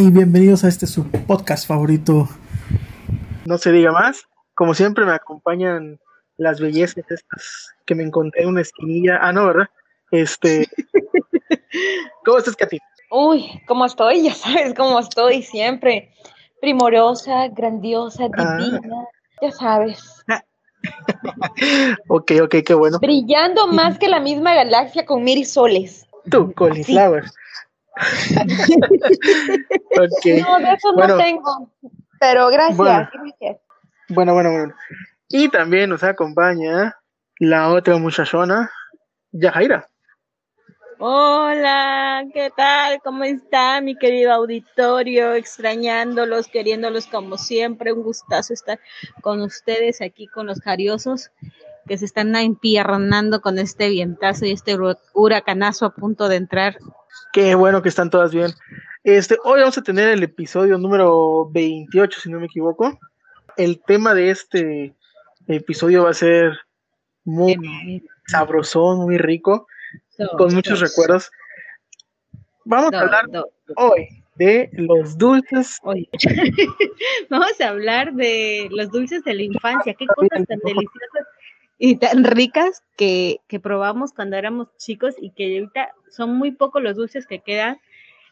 y bienvenidos a este su podcast favorito. No se diga más. Como siempre me acompañan las bellezas estas que me encontré en una esquinilla. Ah, no, ¿verdad? Este. ¿Cómo estás, Katy? Uy, ¿cómo estoy? Ya sabes cómo estoy siempre. Primorosa, grandiosa, Ah. divina. Ya sabes. ok, ok, qué bueno. Brillando más que la misma galaxia con mil soles. Tú, cauliflower. No, de eso Bueno. no tengo. Pero gracias, Bueno. gracias. Bueno, bueno, bueno. Y también nos acompaña la otra muchachona, Yajaira. Hola, ¿qué tal? ¿Cómo está mi querido auditorio? Extrañándolos, queriéndolos como siempre. Un gustazo estar con ustedes aquí con los jariosos que se están empiernando con este vientazo y este hur- huracanazo a punto de entrar. Qué bueno que están todas bien. Este, hoy vamos a tener el episodio número 28, si no me equivoco. El tema de este episodio va a ser muy sabrosón, muy rico, con muchos recuerdos. Vamos a hablar hoy de los dulces. Vamos a hablar de los dulces de la infancia, qué cosas tan deliciosas y tan ricas que, que probamos cuando éramos chicos y que ahorita son muy pocos los dulces que quedan.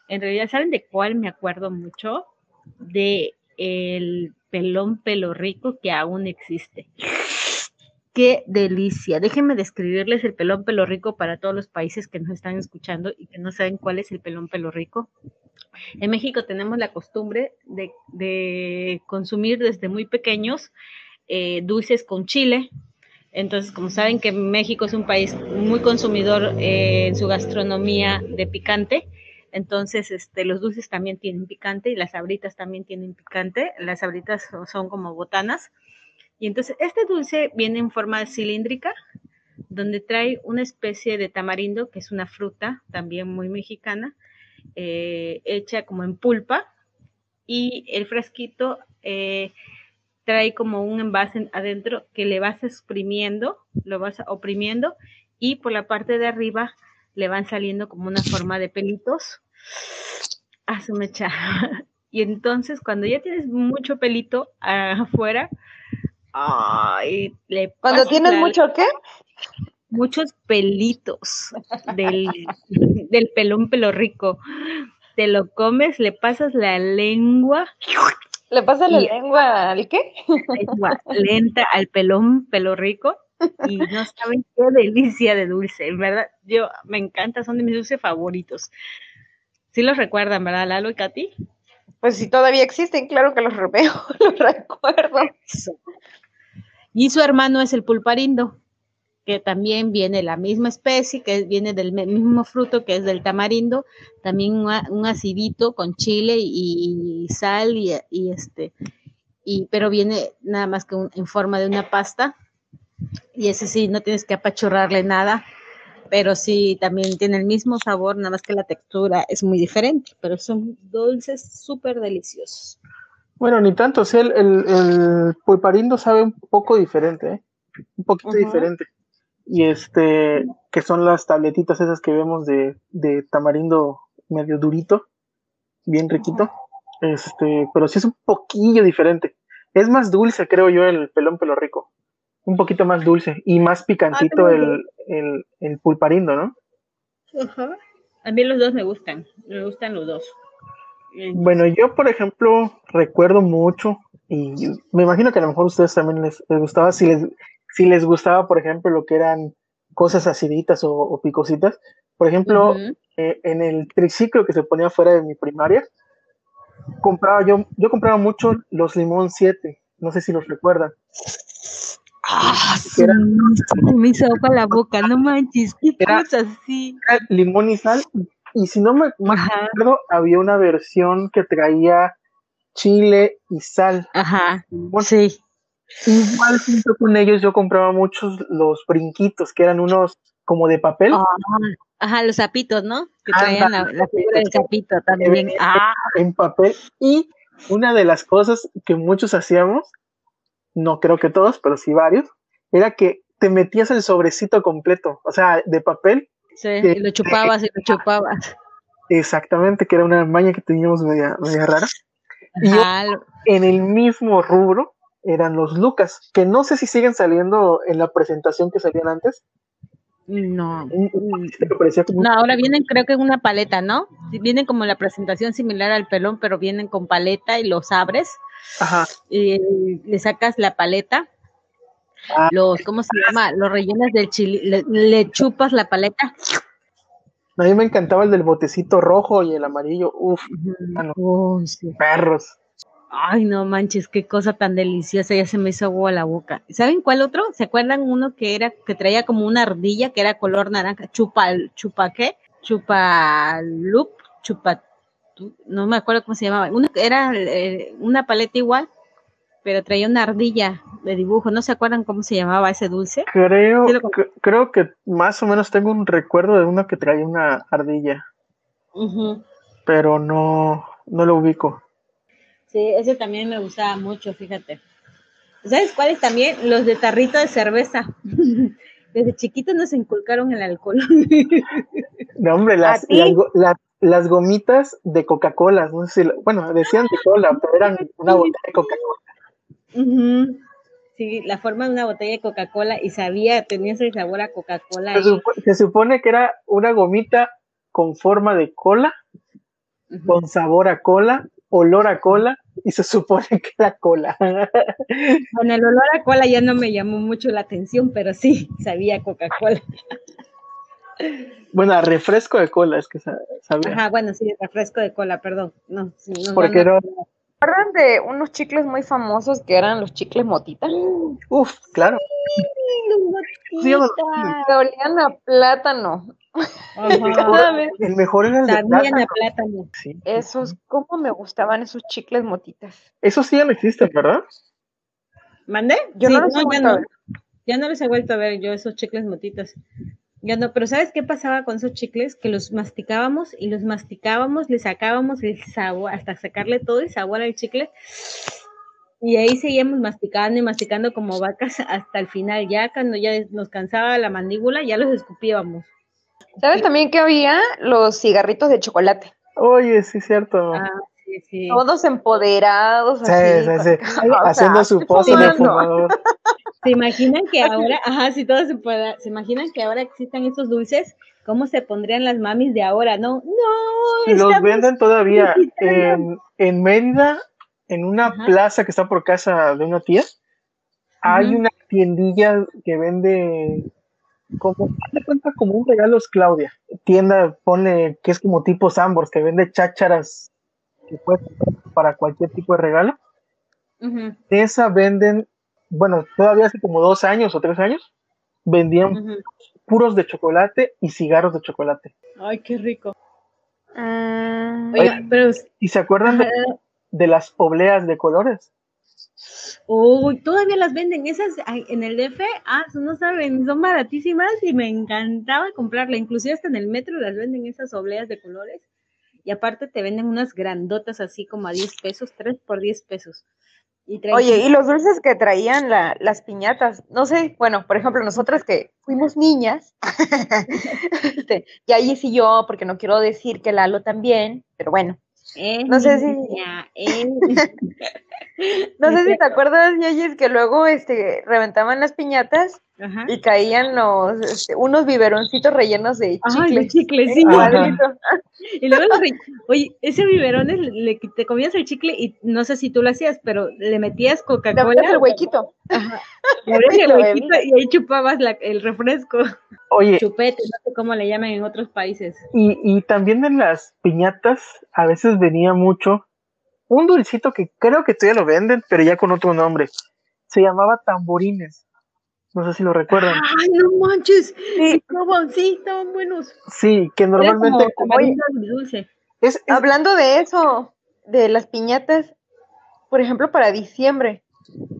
En realidad, ¿saben de cuál me acuerdo mucho? De el pelón pelo rico que aún existe. Qué delicia. Déjenme describirles el pelón pelo rico para todos los países que nos están escuchando y que no saben cuál es el pelón pelo rico. En México tenemos la costumbre de, de consumir desde muy pequeños eh, dulces con chile. Entonces, como saben que México es un país muy consumidor eh, en su gastronomía de picante, entonces este, los dulces también tienen picante y las sabritas también tienen picante. Las sabritas son, son como botanas. Y entonces este dulce viene en forma cilíndrica, donde trae una especie de tamarindo, que es una fruta también muy mexicana, eh, hecha como en pulpa y el frasquito eh, trae como un envase adentro que le vas exprimiendo, lo vas oprimiendo y por la parte de arriba le van saliendo como una forma de pelitos. A su mecha. Y entonces cuando ya tienes mucho pelito afuera, ay, le Cuando tienes la- mucho, ¿qué? muchos pelitos del, del pelón pelo rico. Te lo comes, le pasas la lengua, ¿Le pasa la lengua al qué? lengua lenta al pelón pelo rico y no saben qué delicia de dulce, en verdad, yo me encanta, son de mis dulces favoritos. Sí los recuerdan, ¿verdad, Lalo y Katy? Pues si todavía existen, claro que los veo, los recuerdo. Y su hermano es el pulparindo, que también viene la misma especie, que viene del mismo fruto que es del tamarindo, también un, acidito con chile y, sal y, y este, y, pero viene nada más que un- en forma de una pasta. Y ese sí, no tienes que apachurrarle nada, pero sí también tiene el mismo sabor, nada más que la textura es muy diferente, pero son dulces súper deliciosos. Bueno, ni tanto, el, el, el pulparindo sabe un poco diferente, ¿eh? Un poquito diferente. Y este, que son las tabletitas esas que vemos de, de tamarindo medio durito, bien riquito. Este, pero sí es un poquillo diferente. Es más dulce, creo yo, el pelón pelo rico. Un poquito más dulce y más picantito Ah, el, el, el pulparindo, ¿no? A mí los dos me gustan, me gustan los dos. Eh, Bueno, yo, por ejemplo, recuerdo mucho, y me imagino que a lo mejor a ustedes también les, les gustaba, si les, si les gustaba, por ejemplo, lo que eran cosas aciditas o, o picositas. Por ejemplo, eh, en el triciclo que se ponía fuera de mi primaria, compraba yo, yo compraba mucho los limón 7, no sé si los recuerdan. Ah, se me hizo la boca, no manches, qué Era- cosa así. Limón y sal, y si no me Ajá, acuerdo, había una versión que traía chile y sal. ajá, sí. Igual junto con ellos yo compraba muchos los brinquitos, que eran unos como de papel, Ah, ajá, los zapitos, ¿no? Que traían la, figura del zapito también. venía Ah, en papel. Y una de las cosas que muchos hacíamos, no creo que todos, pero sí varios, era que te metías el sobrecito completo, o sea, de papel. Sí, y lo chupabas y lo chupabas. Exactamente, que era una maña que teníamos media, media rara. Y en el mismo rubro eran los Lucas, que no sé si siguen saliendo en la presentación que salían antes. no. Un- No, ahora vienen creo que en una paleta, ¿no? Vienen como la presentación similar al pelón, pero vienen con paleta y los abres Ajá. y le sacas la paleta, Ah. los, ¿cómo se llama? Los rellenas del chile, le, le chupas la paleta. A mí me encantaba el del botecito rojo y el amarillo. Uf, Ah, no. Sí. perros. Ay, no manches, qué cosa tan deliciosa, ya se me hizo agua a la boca. ¿Saben cuál otro? ¿Se acuerdan uno que era, que traía como una ardilla que era color naranja? Chupa, chupa qué? Chupa loop, chupa, no me acuerdo cómo se llamaba. Uno que era eh, una paleta igual, pero traía una ardilla de dibujo. ¿No se acuerdan cómo se llamaba ese dulce? Creo, Sí que- creo que más o menos tengo un recuerdo de uno que traía una ardilla, pero no, no lo ubico. Sí, ese también me gustaba mucho, fíjate. ¿Sabes cuáles también? Los de tarrito de cerveza. Desde chiquitos nos inculcaron el alcohol. No, hombre, las, las, go- la- las gomitas de Coca-Cola, no sé si, lo- bueno, decían de cola, pero eran una botella de Coca-Cola. Sí, la forma de una botella de Coca-Cola y sabía, tenía ese sabor a Coca-Cola. Se, ahí. supo- se supone que era una gomita con forma de cola, con sabor a cola, olor a cola, y se supone que era cola. Con el olor a cola ya no me llamó mucho la atención, pero sí, sabía Coca-Cola. bueno, a refresco de cola, es que sa- sabía. Ajá, bueno, sí, refresco de cola, perdón. No, sí, no, Porque no, no, ¿Recuerdan de unos chicles muy famosos que eran los chicles motita? uf, claro. Sí, no, Que olían a plátano. Ajá. El mejor era el de plátano. a plátano. Sí. Esos, ¿cómo me gustaban esos chicles motitas? Esos sí ya no existen, ¿verdad? ¿Mandé? Yo Sí, no los he ya a no. ver. Ya no los he vuelto a ver yo esos chicles motitas. Ya no, pero ¿sabes qué pasaba con esos chicles? Que los masticábamos y los masticábamos, le sacábamos el sabor, hasta sacarle todo el sabor al chicle. Y ahí seguíamos masticando y masticando como vacas hasta el final. Ya cuando ya nos cansaba la mandíbula, ya los escupíamos. ¿Sabes también que había los cigarritos de chocolate? Oye, sí, cierto. Ah, sí, sí. Todos empoderados. Sí, así, o sea, Haciendo su pose de fumador. ¿Se imaginan que ahora, ajá, si todo se pueda, ¿se imaginan que ahora existan esos dulces? ¿Cómo se pondrían las mamis de ahora? No, no, Los venden todavía en, en Mérida, en una Ajá. plaza que está por casa de una tía. Hay una tiendilla que vende como, cuenta, como un regalos Claudia. Tienda, pone que es como tipo Sambors, que vende chácharas que puedes comprar para cualquier tipo de regalo. Esa venden, bueno, todavía hace como dos años o tres años, vendían puros de chocolate y cigarros de chocolate. Ay, qué rico. Oiga, pero, ¿Y se acuerdan de, de las obleas de colores? Uy, todavía las venden esas en el DF, ah, no saben, son baratísimas y me encantaba comprarla, inclusive hasta en el metro las venden esas obleas de colores y aparte te venden unas grandotas así como a 10 pesos, 3 por 10 pesos. Y Oye, y los dulces que traían la- las piñatas, no sé, bueno, por ejemplo, nosotras que fuimos niñas, este, y ahí sí yo, porque no quiero decir que Lalo también, pero bueno, Eh, No sé si- niña, eh. no sé si te acuerdas, Yayis, que luego este, reventaban las piñatas Ajá. y caían los, este, unos biberoncitos rellenos de Ay, de chicle. chicle, sí. Ajá. Y luego, los re- oye, ese biberón es- le, te comías el chicle y no sé si tú lo hacías, pero le metías Te Coca-Cola. el huequito. le abrías y el huequito y ahí chupabas la- el refresco. Oye, Chupete, no sé cómo le llaman en otros países. y, y también en las piñatas a veces venía mucho un dulcito que creo que todavía lo venden, pero ya con otro nombre. Se llamaba tamborines. No sé si lo recuerdan. ¡Ay, no manches! Sí. Estaban, sí, estaban buenos. Sí, que normalmente como dulce. es, es- Hablando de eso, de las piñatas, por ejemplo, para diciembre,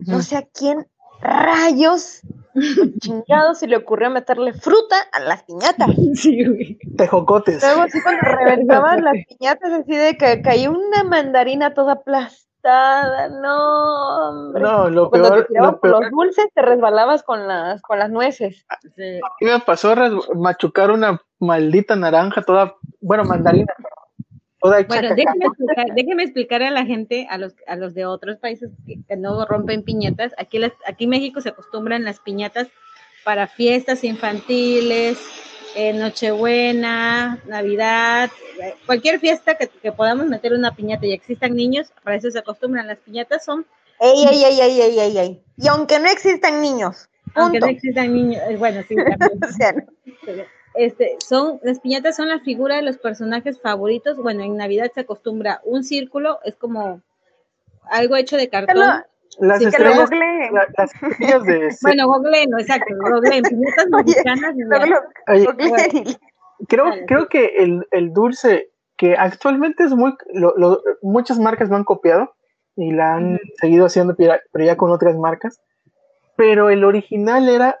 no sé a quién rayos chingados se le ocurrió meterle fruta a las piñatas. Sí, güey. tejocotes. Luego así cuando reventaban las piñatas así de que caía una mandarina toda asustada, no, hombre. No, lo Cuando peor, te tiraban lo por peor los dulces te resbalabas con las, con las nueces. Sí. que me pasó machucar una maldita naranja toda, bueno, mandarina, toda Bueno, déjeme explicar, déjeme explicar a la gente, a los, a los de otros países que, que no rompen piñatas. Aquí, las, aquí en México se acostumbran las piñatas para fiestas infantiles, eh, Nochebuena, Navidad, eh, cualquier fiesta que, que podamos meter una piñata y existan niños, para eso se acostumbran. Las piñatas son, Ey, ey, ey, ey, ey, ey, ey. Y aunque no existan niños, aunque no existan niños, eh, bueno, sí, también. O sea, no. Este, son, las piñatas son la figura de los personajes favoritos. Bueno, en Navidad se acostumbra un círculo, es como algo hecho de cartón. Las sí, que lo estrellas, la- las estrellas de... Bueno, googleen, exacto, googleen, piñatas mexicanas. Oye, y- creo, creo que el, el dulce que actualmente es muy, lo- lo- muchas marcas lo han copiado y la han seguido haciendo, pero ya- pero ya con otras marcas, pero el original era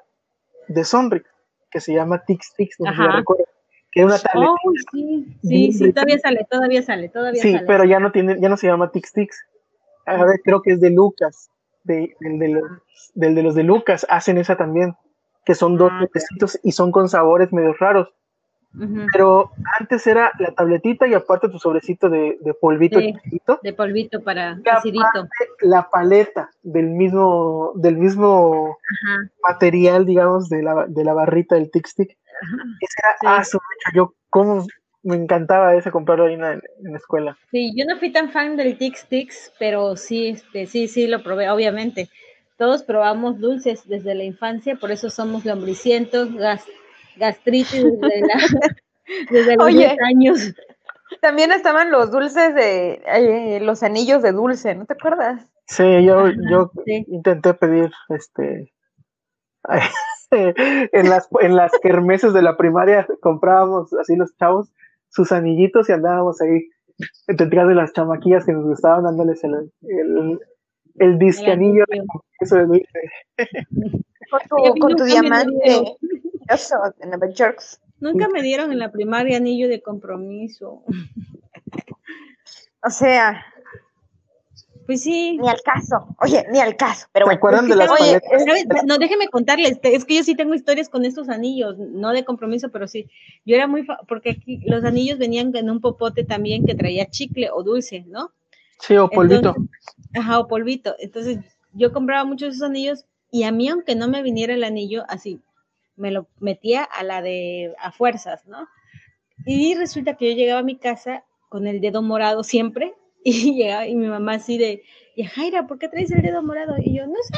de Sonrix, que se llama Tix Tix, no sé si recuerdan, que era una tableta. Oh, sí, sí, sí, todavía sale, todavía sale, todavía Sí, sale. pero ya no tiene, ya no se llama Tix Tix. Ahora creo que es de Lucas, de, del, de los, del de los de Lucas, hacen esa también, que son dos Ah, y son con sabores medio raros. Pero antes era la tabletita y aparte tu sobrecito de, de polvito Sí. chiquito, De polvito para acidito. la paleta del mismo, del mismo Ajá, material, digamos, de la, de la barrita del Tic Stick. Ese era, Sí. ah, yo como me encantaba ese comprarlo ahí en la, en la escuela. Sí, yo no fui tan fan del Tix Tix, pero sí, este, sí, sí lo probé, obviamente. Todos probamos dulces desde la infancia, por eso somos lombricientos, gas, gastritis desde, la, desde los Oye. 10 años. También estaban los dulces de, eh, los anillos de dulce, ¿no te acuerdas? Sí, yo, Ajá, yo sí. intenté pedir este en las en las kermeses de la primaria comprábamos así los chavos sus anillitos y andábamos ahí detrás de las chamaquillas que nos gustaban dándoles el, el, el disque anillo anillo. eso de dulce. Con tu, con diamante. Dieron. Eso, de Nueva York. Nunca me dieron en la primaria anillo de compromiso. O sea, Pues sí. ni al caso. Oye, ni al caso. Pero ¿Se bueno. acuerdan de las Oye, paletas? ¿Sabes? No, déjeme contarles, es que yo sí tengo historias con estos anillos, no de compromiso, pero sí. Yo era muy, fa- porque aquí los anillos venían en un popote también que traía chicle o dulce, ¿no? Sí, o polvito. Entonces, ajá, o polvito. Entonces, yo compraba muchos de esos anillos y a mí, aunque no me viniera el anillo, así, me lo metía a la de, a fuerzas, ¿no? Y resulta que yo llegaba a mi casa con el dedo morado siempre y llegaba y mi mamá así de, y Jaira, ¿por qué traes el dedo morado? Y yo, no sé.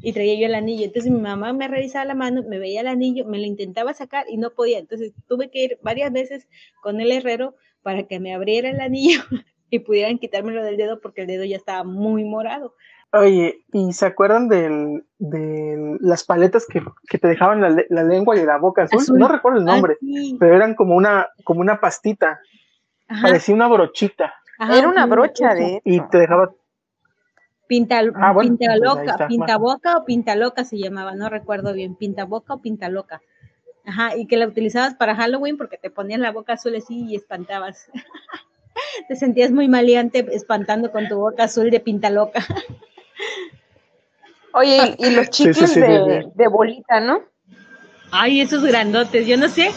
Y traía yo el anillo. Entonces mi mamá me revisaba la mano, me veía el anillo, me lo intentaba sacar y no podía. Entonces tuve que ir varias veces con el herrero para que me abriera el anillo y pudieran quitármelo del dedo porque el dedo ya estaba muy morado. Oye, ¿y se acuerdan del, de las paletas que, que te dejaban la, la lengua y la boca azul? Azul. No recuerdo el nombre, Ah, sí. pero eran como una, como una pastita, Ajá, parecía una brochita ajá, Era una brocha de y te dejaba Pinta, Ah, bueno, pinta pues ahí loca, está, pinta más- boca o pinta loca se llamaba, no recuerdo bien, pinta boca o pinta loca. Ajá, y que la utilizabas para Halloween porque te ponías la boca azul así y espantabas. te sentías muy maleante espantando con tu boca azul de pinta loca. Oye, y, los Sí, sí, chicles sí, de, bolita, ¿no? Ay, esos grandotes, yo no sé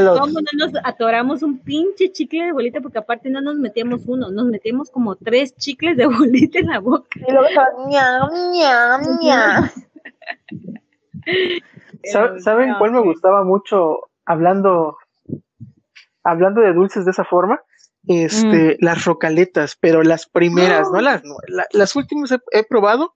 los cómo no nos atoramos un pinche chicle de bolita porque aparte no nos metíamos uno, nos metíamos como tres chicles de bolita en la boca. Y luego ñam, ñam, ñam. ¿Sabe- ¿Saben cuál me gustaba mucho hablando hablando de dulces de esa forma? Este, las rocaletas, pero las primeras, no las la- las últimas he, he probado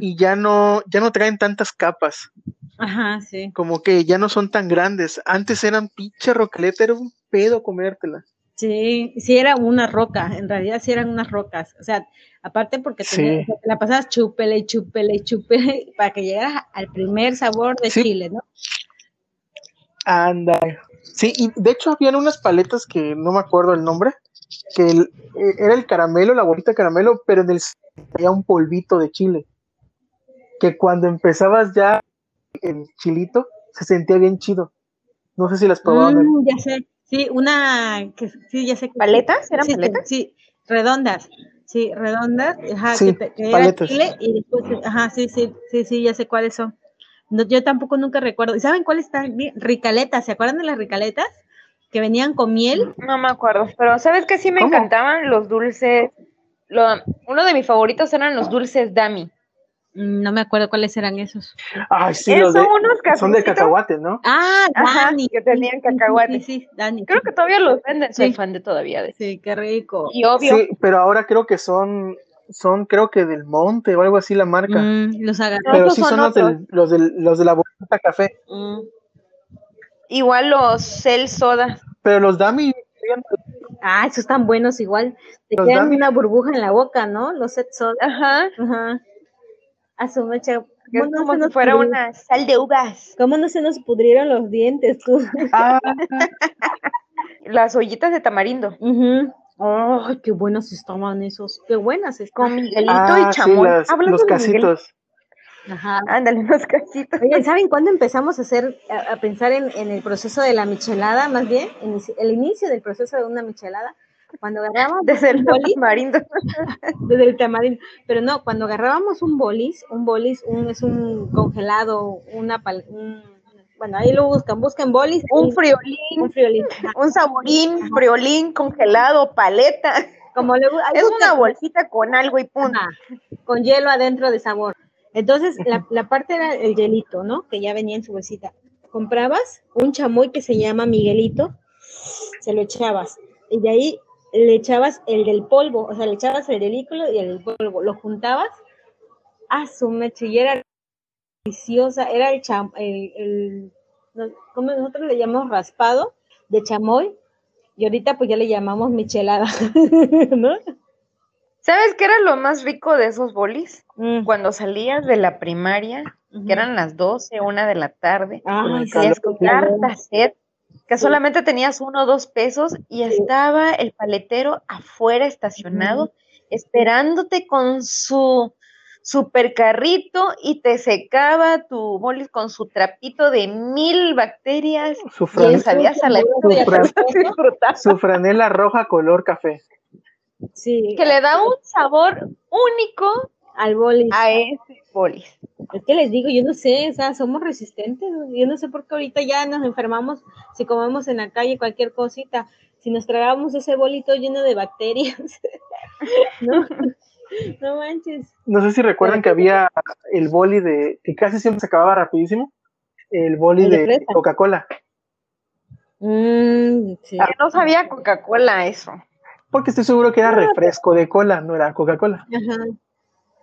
Y ya no ya no traen tantas capas, Ajá, sí. como que ya no son tan grandes. Antes eran pinche rocaleta, era un pedo comértela. Sí, sí era una roca, en realidad sí eran unas rocas, o sea, aparte porque Sí. la pasabas chúpele, chúpele, chúpele, para que llegaras al primer sabor de Sí. chile, ¿no? Anda. Sí, y de hecho habían unas paletas que no me acuerdo el nombre, que el- eh, era el caramelo, la bolita de caramelo, pero en el había un polvito de chile. Que cuando empezabas ya el chilito, se sentía bien chido. No sé si las probaban. Mm, ya sé, sí, una, que sí, ya sé. que- ¿Paletas? ¿Eran sí, paletas? Sí, redondas. Sí, redondas, ajá, Sí, que, que era chile y después, ajá, sí, sí, sí, sí, ya sé cuáles son. No, yo tampoco nunca recuerdo. ¿Y saben cuáles están? Ricaletas, ¿se acuerdan de las ricaletas? Que venían con miel. No me acuerdo, pero ¿sabes qué? Sí me ¿Cómo? encantaban los dulces. Lo- uno de mis favoritos eran los dulces Dami. No me acuerdo cuáles eran esos. Ay, sí, los de, son unos son de cacahuate, ¿no? Ah, Ajá, Dani. que tenían sí, sí, sí, cacahuate. Sí, sí, Dani. Creo que todavía los venden, soy fan de todavía de Sí, qué rico. Y obvio, Sí, pero ahora creo que son, son creo que del monte o algo así la marca. Mm, los agarré. pero sí son son los, del- los, del- los de la bolsita café. Mm. igual los Cell Soda. Pero los Dami, Ah, esos están buenos igual. Te Los quedan Dami. una burbuja en la boca, ¿no? Los set soda. Ajá, Ajá. A su es ¿Cómo no como se si fuera una sal de uvas. ¿Cómo no se nos pudrieron los dientes tú? ah, Las ollitas de tamarindo. Ay, qué buenos estaban esos. Qué buenas Con estaban. Miguelito ah, y sí, chamoy. las- Hablando los Miguel- casitos. Ajá. Ándale, los casitos. Oigan, ¿saben cuándo empezamos a hacer, a, a pensar en, en el proceso de la michelada, más bien? Inici- el inicio del proceso de una michelada. Cuando agarrábamos Desde el tamarindo. desde el tamarindo, pero no, cuando agarrábamos un bolis, un bolis, un, es un congelado, una pal- un- bueno, ahí lo buscan, buscan bolis. Un friolín, un friolín. un saborín, friolín, congelado, paleta. Como le Es una bolsita con algo y punto. Ajá, con hielo adentro de sabor. Entonces, la, la parte era el hielito, ¿no? Que ya venía en su bolsita. Comprabas un chamoy que se llama Miguelito, se lo echabas. Y de ahí le echabas el del polvo, o sea, le echabas el del líquido y el del polvo. Lo juntabas a su mecha y era deliciosa. Era el cham, el, el- ¿cómo nosotros le llamamos raspado de chamoy. Y ahorita pues ya le llamamos michelada, ¿no? ¿Sabes qué era lo más rico de esos bolis? Mm, Cuando salías de la primaria, que eran las 12, una de la tarde, Ay, querías que solamente tenías uno o dos pesos y estaba el paletero afuera estacionado, esperándote con su super carrito y te secaba tu bolis con su trapito de mil bacterias Su, y fran- salías a la su fran- disfrutar. su franela roja color café. Sí, que le da un sabor único al boli. a ese bolis. Es que les digo, yo no sé, o sea, somos resistentes. Yo no sé por qué ahorita ya nos enfermamos si comemos en la calle cualquier cosita. Si nos tragamos ese bolito lleno de bacterias. no, no manches. No sé si recuerdan que había el boli de, que casi siempre se acababa rapidísimo, el boli El de. Coca-Cola. Mm, sí. No sabía Coca-Cola eso. Porque estoy seguro que era refresco de cola, no era Coca-Cola. Ajá.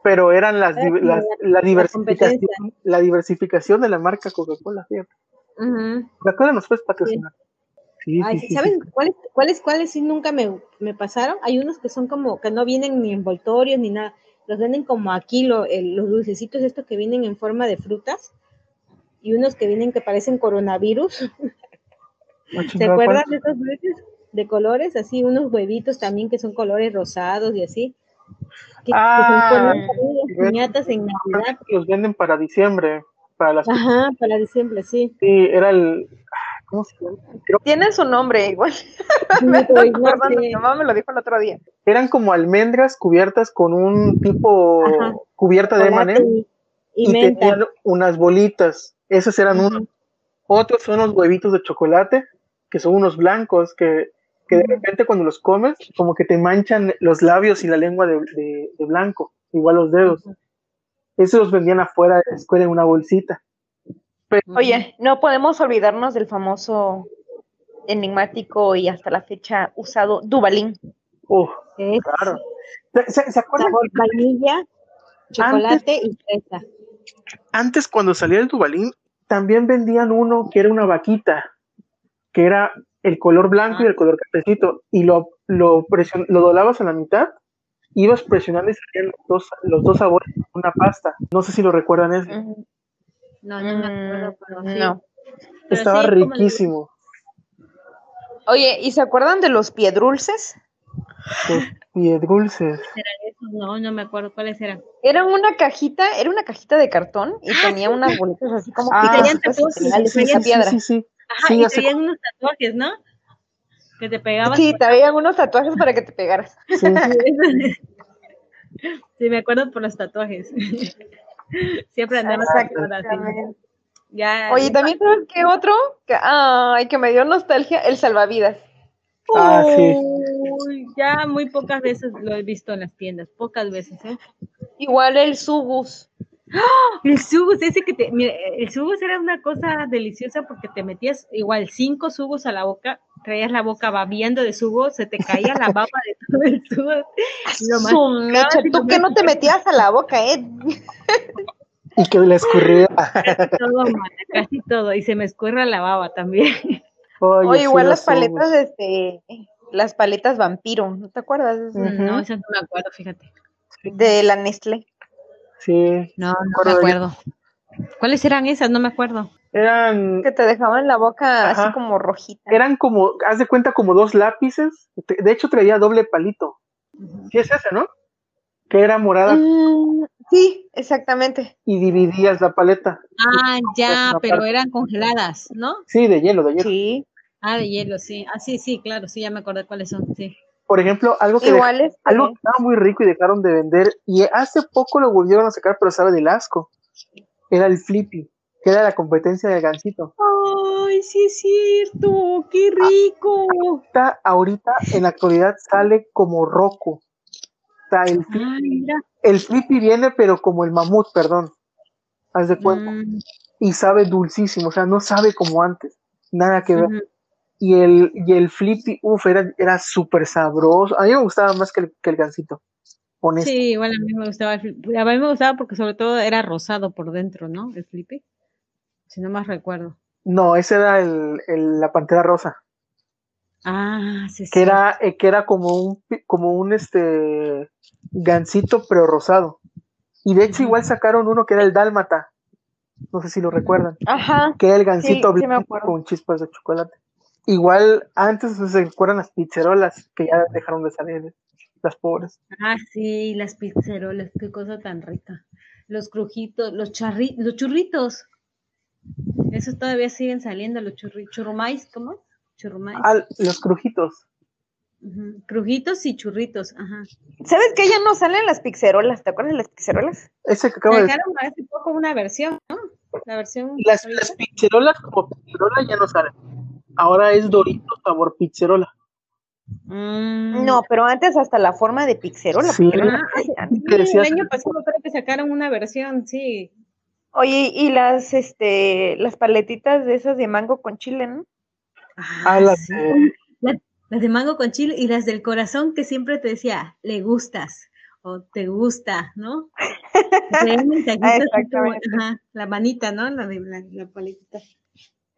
Pero eran las, la- diversificación, la diversificación de la marca Coca-Cola, fíjate. Ujú. Coca-Cola nos puede patrocinar. Sí, Ay, sí, ¿Saben cuáles, cuáles, cuáles sí nunca me, me pasaron? Hay unos que son como, que no vienen ni envoltorios ni nada. Los venden como aquí, lo- el- los dulcecitos estos que vienen en forma de frutas. Y unos que vienen que parecen coronavirus. ¿Se chingada, acuerdan de esos dulces de colores? Así, unos huevitos también que son colores rosados y así. Que, que Ah, se ponen también las piñatas en Navidad. Los venden para diciembre, para las... Ajá, para diciembre, sí. Sí, era el... ah, ¿Cómo se llama? Creo que Tiene su nombre igual. Me pero estoy no acordando, mi mamá me lo dijo el otro día. eran como almendras cubiertas con un tipo Ajá. cubierta de Chocolate M&M y, y tenían unas bolitas. Esos eran unos. Otros son los huevitos de chocolate, que son unos blancos que, que de repente cuando los comes, como que te manchan los labios y la lengua de, de- de blanco, igual los dedos. Esos los vendían afuera de la escuela en una bolsita. Oye, no podemos olvidarnos del famoso enigmático y hasta la fecha usado Dubalín. Uf, Es claro. ¿Se, se- se acuerdan? sabor vainilla, chocolate y fresa. Antes, cuando salía el Dubalín, también vendían uno que era una vaquita, que era el color blanco y el color cafecito, y lo, lo, presion- lo doblabas a la mitad, ibas presionando y salían los dos, los dos sabores en una pasta. No sé si lo recuerdan. Mm, No, no me acuerdo, pero sí. No. Pero Estaba sí, riquísimo. Oye, ¿y se acuerdan de los piedrulces? Los piedrulces. eran esos, No, no me acuerdo cuáles eran. Era una cajita, era una cajita de cartón y tenía unas bolitas así como Ah, tatuajes, esa piedra. Sí, sí. Ajá, Sí, y ya sé traían unos tatuajes, ¿no? Que te pegabas. Sí, traían unos tatuajes para que te pegaras. Sí. Sí, me acuerdo por los tatuajes. Siempre tatuada así. Ya, Oye, también sabes qué otro, que, ay, que me dio nostalgia, el salvavidas. Ah, sí. Uy, ya muy pocas veces lo he visto en las tiendas, pocas veces, ¿eh? Igual el Subus. El subus, ese que te, mira, el subus era una cosa deliciosa porque te metías igual cinco subos a la boca, traías la boca babiando de subo, se te caía la baba de todo el subo. y lo mecha, tú que no te metías a la boca, ¿eh? Y que le escurría. Casi todo, mana, casi todo, y se me escurra la baba también. Oye, O igual las paletas, humos. este, las paletas vampiro, ¿no te acuerdas? esas? No, eso no me acuerdo, fíjate. De la Nestlé. Sí. No, no me de- acuerdo. ¿Cuáles eran esas? No me acuerdo. Eran, Que te dejaban la boca Ajá. así como rojita. eran como, haz de cuenta, como dos lápices. De hecho, traía doble palito. Sí, es ese, ¿no? Que era morada Mm, sí, exactamente. y dividías la paleta. Ah, ya, pero parte. eran congeladas, ¿no? Sí, de hielo, de hielo. Sí. Ah, de hielo, sí. Ah, sí, sí, claro, sí, ya me acordé cuáles son, sí. Por ejemplo, algo que, Igual algo que estaba muy rico y dejaron de vender, y hace poco lo volvieron a sacar, pero sabe del asco. Era el Flippy, que era la competencia del gancito. Ay, sí es cierto, qué rico. Ahorita, ahorita, en la actualidad, sale como roco. O sea, el, Ah, mira. el Flippy viene, pero como el mamut, perdón. Haz de cuenta. Mm, Y sabe dulcísimo, o sea, no sabe como antes. Nada que ver. Y el, y el Flippy, uff, era, era súper sabroso. A mí me gustaba más que el, que el gancito. Honesto. Sí, igual a mí me gustaba. el flip- A mí me gustaba porque sobre todo era rosado por dentro, ¿no? El flippy. Si no más recuerdo. No, ese era el, el- la pantera rosa. Ah, sí, sí. Que era, eh, que era como un, como un este gansito, pero rosado. Y de hecho, igual sacaron uno que era el dálmata. No sé si lo recuerdan. Ajá. Que era el gansito sí me blanco acuerdo. con chispas de chocolate. Igual, antes se recuerdan las pizzerolas que ya dejaron de salir. Las pobres. Ah, sí, las pizzerolas, qué cosa tan rica. Los crujitos, los charri, los churritos. Esos todavía siguen saliendo, los churri, churrumais, ¿cómo? Churrumais. Ah, los crujitos. Crujitos y churritos, ajá. ¿Sabes que ya no salen las pizzerolas? ¿Te acuerdas de las pizzerolas? Ese que acabo de decir. Sacaron hace poco una versión, ¿no? La versión. Las, las pizzerolas como pizzerola ya no salen. Ahora es Doritos sabor pizzerola. Mm. No, pero antes hasta la forma de pizzerola. Sí. porque era una Ah. Sí, el año pasado creo que sacaron una versión, sí. Oye, y las, este, las paletitas de esas de mango con chile, ¿no? Ah, las sí. de- La- las de mango con chile y las del corazón que siempre te decía, le gustas o te gusta, ¿no? Como, Exactamente. ajá, la manita, ¿no? La de la, la paletita.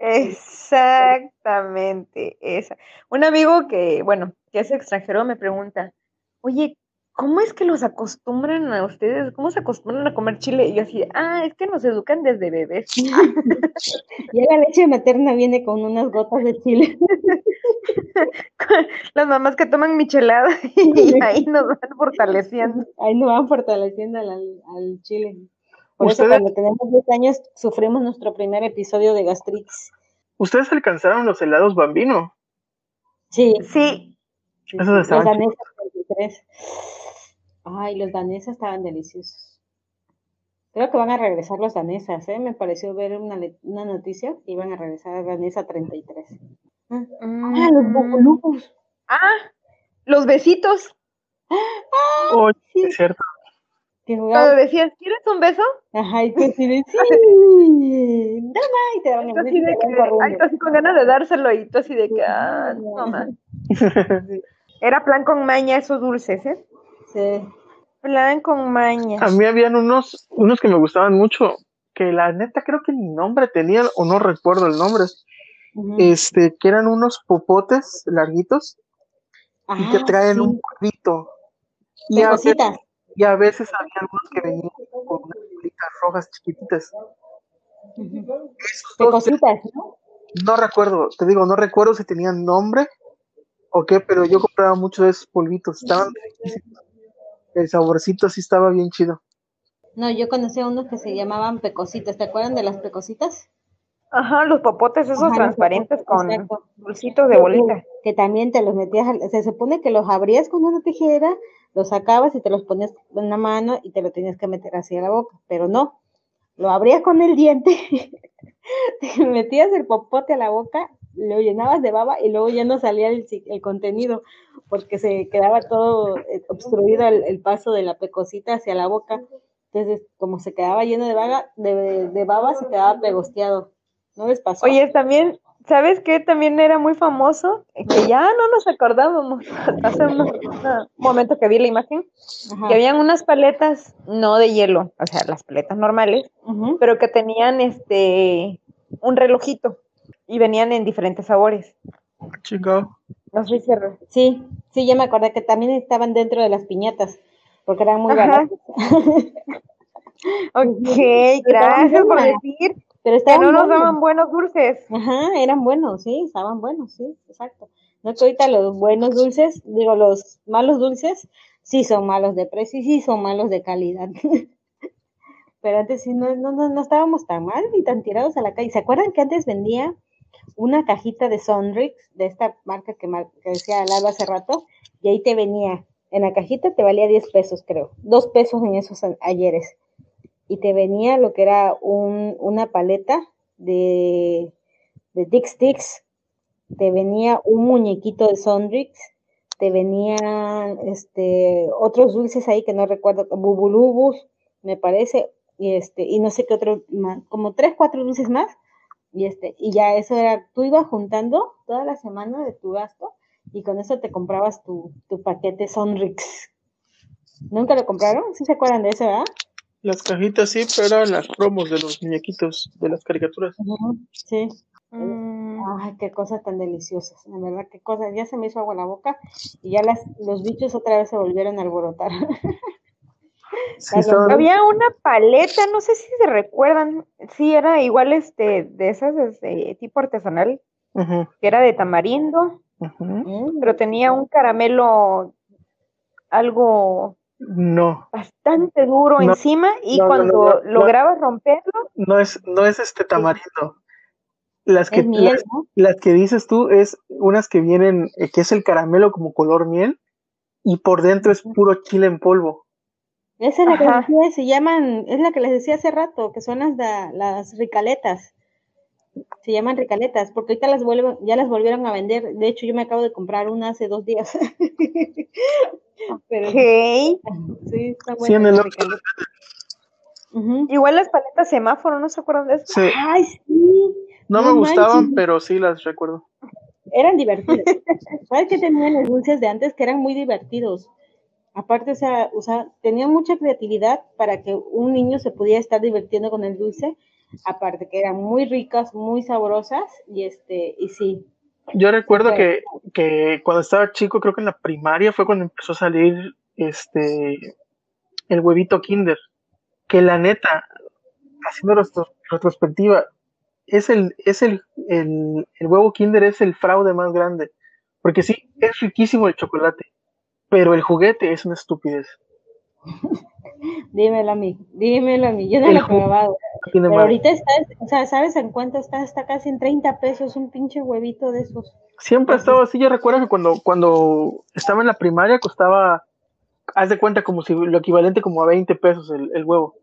Exactamente, esa. Un amigo que, bueno, que es extranjero me pregunta, oye, ¿cómo es que los acostumbran a ustedes? ¿Cómo se acostumbran a comer chile? Y yo así, ah, es que nos educan desde bebés. Y la leche materna viene con unas gotas de chile. Las mamás que toman michelada y ahí nos van fortaleciendo. Ahí nos van fortaleciendo al, al chile. Por eso Ustedes- cuando tenemos 10 años sufrimos nuestro primer episodio de gastritis. ¿Ustedes alcanzaron los helados bambino? Sí, Sí, Esos los estaban daneses 23. Ay, los daneses estaban deliciosos. Creo que van a regresar los danesas, ¿eh? Me pareció ver una, una noticia que iban a regresar a danesa 33. Ah, ah, los bocolucos. Ah, los besitos. Oh, es cierto. Que Cuando jugaban. decías, ¿quieres un beso? Ajá, y tú así de, sí, dama, y te daban el así beso de y te que, van ay, así con ganas de dárselo y tú así de que, ah, no más. Era plan con maña esos dulces, ¿eh? Sí. Plan con maña. A mí habían unos, unos que me gustaban mucho, que la neta creo que ni nombre tenían, o no recuerdo el nombre, este, que eran unos popotes larguitos y que Ah, traen sí, un cuadrito. Y cositas. Y a veces había algunos que venían con unas bolitas rojas chiquititas. Ujú. Esos De dos, cositas, ¿no? no recuerdo, te digo, no recuerdo si tenían nombre o qué, pero yo compraba muchos de esos polvitos, estaban. El saborcito sí estaba bien chido. No, yo conocí a unos que se llamaban pecositas. ¿Te acuerdan de las pecositas? Ajá, los popotes esos Ajá, los transparentes popotes, con dulcitos de bolita. que también te los metías, se supone que los abrías con una tijera, los sacabas y te los ponías en la mano y te lo tenías que meter así a la boca, pero no, lo abrías con el diente, te metías el popote a la boca, lo llenabas de baba y luego ya no salía el, contenido porque se quedaba todo eh, obstruido el, el paso de la pecosita hacia la boca. Entonces, como se quedaba lleno de, vaga, de, de baba, se quedaba pegosteado. ¿No les pasó? Oye, también, ¿sabes qué? También era muy famoso, eh, que ya no nos acordábamos, hace unos- un momento que vi la imagen, Ajá. que habían unas paletas, no de hielo, o sea, las paletas normales, pero que tenían este un relojito y venían en diferentes sabores. Chingado. No sé si Sí, sí, ya me acordé que también estaban dentro de las piñatas, porque eran muy baratas. Ok, gracias por decir Pero que estaban no nos daban buenos dulces. Ajá, eran buenos, sí, estaban buenos, sí, exacto. No que ahorita los buenos dulces, digo, los malos dulces, sí son malos de precio y sí son malos de calidad. Pero antes sí no, no, no, no estábamos tan mal ni tan tirados a la calle. ¿Se acuerdan que antes vendía una cajita de Sonrix, de esta marca que, mar- que decía Lalo hace rato? Y ahí te venía, en la cajita te valía 10 pesos, creo, dos pesos en esos ayeres. Y te venía lo que era un, una paleta de, de Dick te venía un muñequito de Sonrix, te venían este, otros dulces ahí que no recuerdo, bubulubus, me parece, y este, y no sé qué otro, más, como tres, cuatro dulces más, y este, y ya eso era, tú ibas juntando toda la semana de tu gasto, y con eso te comprabas tu, tu paquete Sonrix. ¿Nunca lo compraron? ¿Sí se acuerdan de eso, verdad? Las cajitas sí, pero eran las promos de los muñequitos, de las caricaturas. Sí. Mm, Ay, qué cosas tan deliciosas, la verdad, qué cosas. Ya se me hizo agua en la boca y ya las, los bichos otra vez se volvieron a alborotar. Sí, Había una paleta, no sé si se recuerdan, sí, era igual este, de esas este, tipo artesanal, que era de tamarindo. Mm, pero tenía un caramelo algo No, bastante duro No, encima y no, cuando no, no, no. lograbas romperlo, no es, no es este tamarindo. Las que, Es miel, las, ¿no? las que dices tú es unas que vienen, eh, que es el caramelo como color miel y por dentro es puro chile en polvo. Esa es la que les Ajá. decía, se llaman, es la que les decía hace rato, que son las, da- las ricaletas. Se llaman ricaletas, porque ahorita las vuelven, ya las volvieron a vender. De hecho, yo me acabo de comprar una hace dos días. Pero ok. sí, está Sí, en buena el ricaleta. Ujú. Igual las paletas semáforo, ¿no se acuerdan de eso? Sí, Ay, sí. no, no me gustaban, manches. pero sí las recuerdo. eran divertidos. ¿Sabes qué tenían los dulces de antes? Que eran muy divertidos. Aparte, o sea, o sea, tenían mucha creatividad para que un niño se pudiera estar divirtiendo con el dulce. Aparte que eran muy ricas, muy sabrosas y este, y sí. Yo recuerdo que, que cuando estaba chico, creo que en la primaria fue cuando empezó a salir este el huevito Kinder. Que la neta, haciendo retro- retrospectiva, es el, es el, el, el huevo Kinder es el fraude más grande. Porque sí, es riquísimo el chocolate, pero el juguete es una estupidez. Dímelo a mí, dímelo a mí. Yo no El lo tiene Pero madre. ahorita está, o sea, ¿sabes en cuánto está? Está casi en 30 pesos un pinche huevito de esos. Siempre ha estado así. Yo recuerdo que cuando, cuando estaba en la primaria costaba, haz de cuenta, como si lo equivalente como a 20 pesos el, el huevo.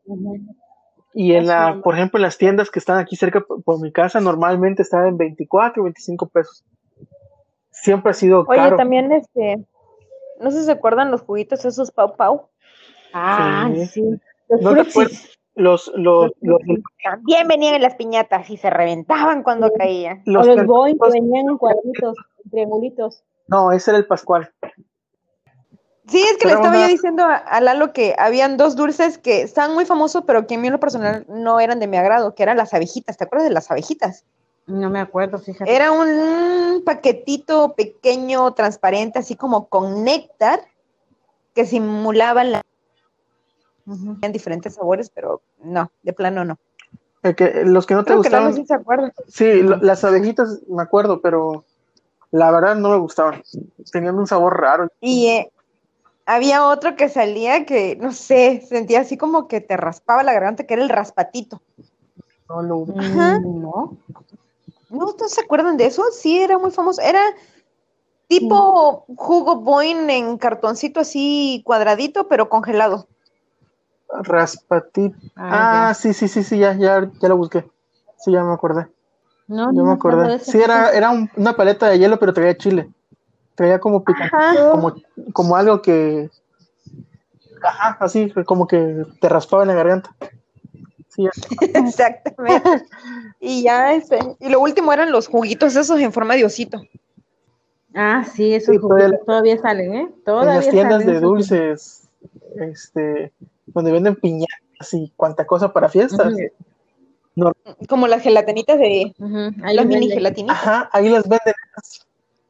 Y en la, por ejemplo, en las tiendas que están aquí cerca por, por mi casa, normalmente están en 24 o 25 pesos. Siempre ha sido Oye, caro. también este, no sé si se acuerdan los juguitos esos Pau Pau. Ah, Sí. sí. Los ¿No Fruxis. Los, los, los, También venían en las piñatas y se reventaban cuando caían. los o los que- Boeing que venían en cuadritos, en triangulitos. No, ese era el Pascual. Sí, es que le estaba una- yo diciendo a, a Lalo que habían dos dulces que estaban muy famosos, pero que a mí en lo personal no eran de mi agrado, que eran las abejitas. ¿Te acuerdas de las abejitas? No me acuerdo, fíjate. Era un paquetito pequeño, transparente, así como con néctar, que simulaba la... Ujú. en diferentes sabores, pero no, de plano no. El que- los que no te Creo gustaban. sí se acuerda. Sí, lo- las abejitas me acuerdo, pero la verdad no me gustaban. Tenían un sabor raro. Y eh, había otro que salía que, no sé, sentía así como que te raspaba la garganta, que era el raspatito. No lo- Ajá. Mm, No. ¿No, ¿No se acuerdan de eso? Sí, era muy famoso. Era Tipo jugo boing en cartoncito así cuadradito, pero congelado. Raspatip. Ah, Ah, sí, sí, sí, sí, ya, ya, ya lo busqué. Sí, ya me acordé. No, Ya no me acordé. Sí, era, era un- una paleta de hielo, pero traía chile. Traía como picante, como, como algo que. Ajá, así, como que te raspaba en la garganta. Sí, ya. Exactamente. y ya, este, y lo último eran los juguitos esos en forma de osito. Ah, sí, esos Sí, todavía- todavía salen, ¿eh? Todavía en las tiendas salen de dulces, este, donde venden piñatas y cuanta cosa para fiestas. Como las gelatinitas de Ujú, ahí las mini venden. gelatinitas. Ajá, ahí las venden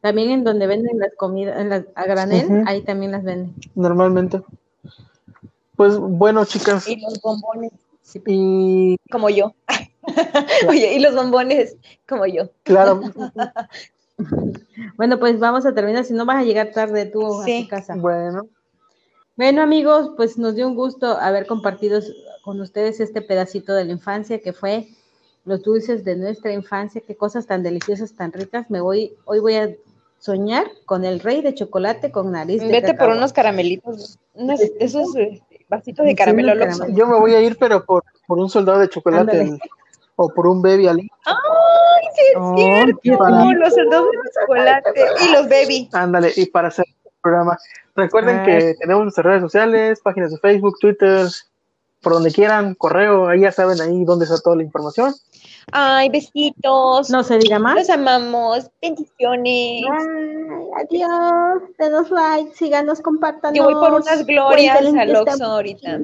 También en donde venden las comidas, en las- a granel, ahí también las venden. normalmente. Pues bueno, chicas, Y los bombones, y como yo. Oye, y los bombones, como yo. claro, Bueno, pues vamos a terminar, si no vas a llegar tarde tú a Sí. tu casa. bueno, Bueno, amigos, pues nos dio un gusto haber compartido con ustedes este pedacito de la infancia que fue los dulces de nuestra infancia, qué cosas tan deliciosas, tan ricas. Me voy, hoy voy a soñar con el rey de chocolate con nariz de Vete por unos caramelitos, unos, esos eh, vasitos de Sí, caramelo caramelos. yo me voy a ir, pero por, por un soldado de chocolate Ándale. o por un baby ali. ¡Ay, sí es Oh, cierto! Para- Los soldados de chocolate y los baby. Ándale, y para hacer el programa. Recuerden Ah. que tenemos nuestras redes sociales, páginas de Facebook, Twitter, por donde quieran, correo, ahí ya saben ahí dónde está toda la información. Ay, besitos. No se diga más. Los amamos. Bendiciones. Ay, adiós, denos like, síganos, compartan. Yo voy por unas glorias al Oxxo ahorita.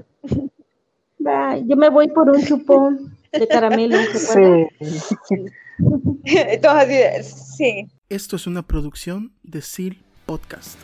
Bye. Yo me voy por un chupón de caramelo. Sí. Así de- sí. Esto es una producción de SEAL Podcast.